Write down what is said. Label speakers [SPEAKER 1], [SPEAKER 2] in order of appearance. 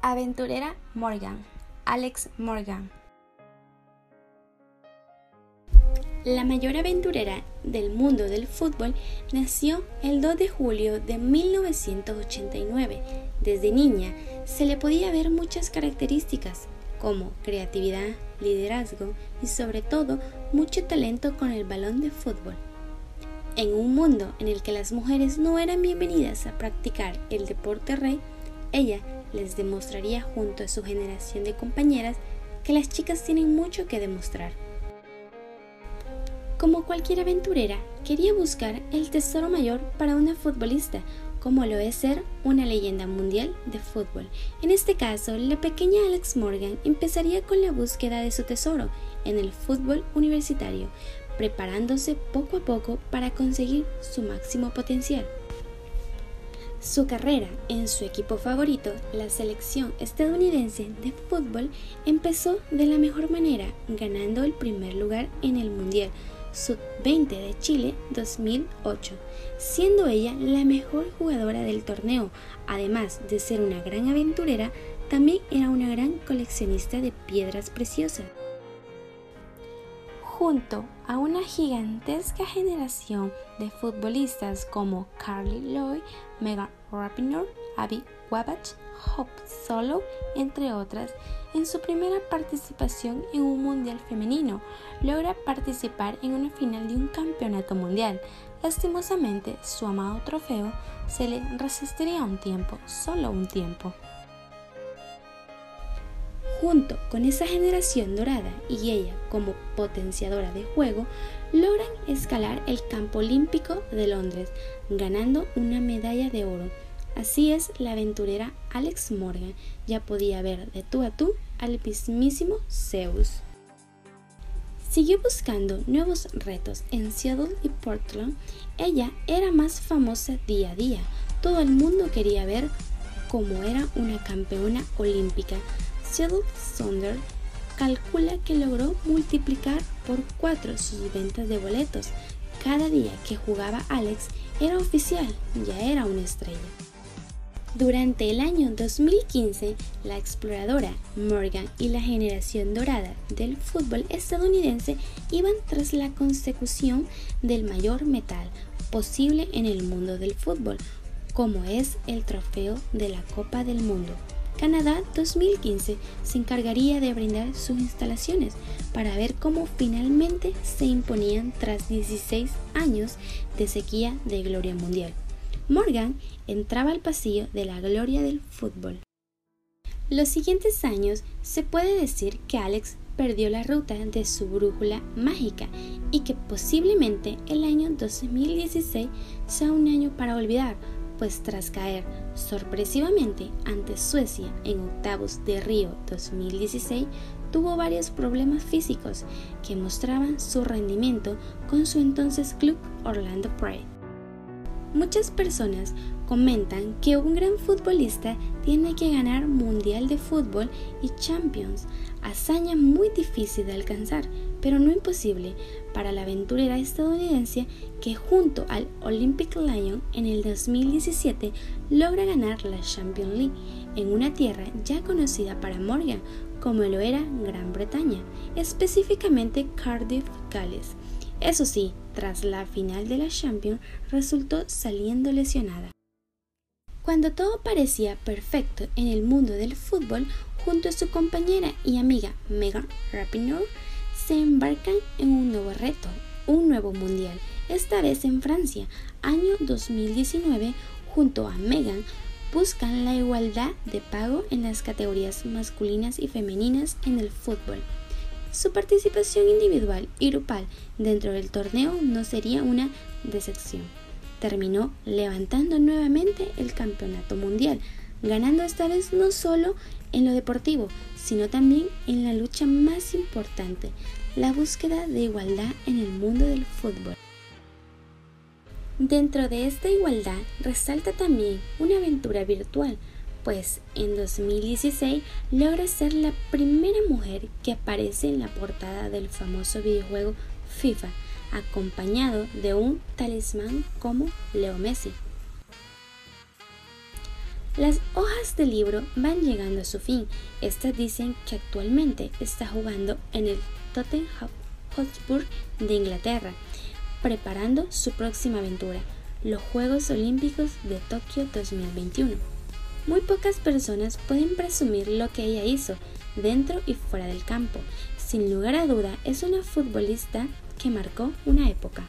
[SPEAKER 1] Aventurera Morgan, Alex Morgan. La mayor aventurera del mundo del fútbol nació el 2 de julio de 1989. Desde niña se le podía ver muchas características como creatividad, liderazgo y sobre todo mucho talento con el balón de fútbol. En un mundo en el que las mujeres no eran bienvenidas a practicar el deporte rey, ella les demostraría junto a su generación de compañeras que las chicas tienen mucho que demostrar. Como cualquier aventurera, quería buscar el tesoro mayor para una futbolista, como lo es ser una leyenda mundial de fútbol. En este caso, la pequeña Alex Morgan empezaría con la búsqueda de su tesoro en el fútbol universitario, preparándose poco a poco para conseguir su máximo potencial. Su carrera en su equipo favorito, la selección estadounidense de fútbol, empezó de la mejor manera, ganando el primer lugar en el Mundial Sub-20 de Chile 2008, siendo ella la mejor jugadora del torneo. Además de ser una gran aventurera, también era una gran coleccionista de piedras preciosas. Junto a una gigantesca generación de futbolistas como Carly Lloyd, Megan Rapinoe, Abby Wabach, Hope Solo, entre otras, en su primera participación en un mundial femenino, logra participar en una final de un campeonato mundial. Lastimosamente, su amado trofeo se le resistiría un tiempo, solo un tiempo. Junto con esa generación dorada y ella como potenciadora de juego, logran escalar el campo olímpico de Londres, ganando una medalla de oro. Así es, la aventurera Alex Morgan ya podía ver de tú a tú al mismísimo Zeus. Siguió buscando nuevos retos en Seattle y Portland. Ella era más famosa día a día. Todo el mundo quería ver cómo era una campeona olímpica. Seattle Sonder calcula que logró multiplicar por cuatro sus ventas de boletos. Cada día que jugaba Alex era oficial, ya era una estrella. Durante el año 2015, la exploradora Morgan y la generación dorada del fútbol estadounidense iban tras la consecución del mayor metal posible en el mundo del fútbol, como es el trofeo de la Copa del Mundo. Canadá 2015 se encargaría de brindar sus instalaciones para ver cómo finalmente se imponían tras 16 años de sequía de gloria mundial. Morgan entraba al pasillo de la gloria del fútbol. Los siguientes años se puede decir que Alex perdió la ruta de su brújula mágica y que posiblemente el año 2016 sea un año para olvidar, pues tras caer sorpresivamente ante Suecia en octavos de Río 2016, tuvo varios problemas físicos que mostraban su rendimiento con su entonces club Orlando Pride. Muchas personas comentan que un gran futbolista tiene que ganar Mundial de Fútbol y Champions, hazaña muy difícil de alcanzar, pero no imposible para la aventurera estadounidense que junto al Olympic Lion en el 2017 logra ganar la Champions League en una tierra ya conocida para Morgan como lo era Gran Bretaña, específicamente Cardiff, Gales. Eso sí, tras la final de la Champions resultó saliendo lesionada. Cuando todo parecía perfecto en el mundo del fútbol, junto a su compañera y amiga Megan Rapinoe, se embarcan en un nuevo reto, un nuevo mundial, esta vez en Francia, año 2019, junto a Megan, buscan la igualdad de pago en las categorías masculinas y femeninas en el fútbol. Su participación individual y grupal dentro del torneo no sería una decepción terminó levantando nuevamente el campeonato mundial, ganando esta vez no solo en lo deportivo, sino también en la lucha más importante, la búsqueda de igualdad en el mundo del fútbol. Dentro de esta igualdad resalta también una aventura virtual, pues en 2016 logra ser la primera mujer que aparece en la portada del famoso videojuego FIFA, acompañado de un talismán como Leo Messi. Las hojas del libro van llegando a su fin. Estas dicen que actualmente está jugando en el Tottenham Hotspur de Inglaterra, preparando su próxima aventura, los Juegos Olímpicos de Tokio 2021. Muy pocas personas pueden presumir lo que ella hizo dentro y fuera del campo. Sin lugar a duda, es una futbolista que marcó una época.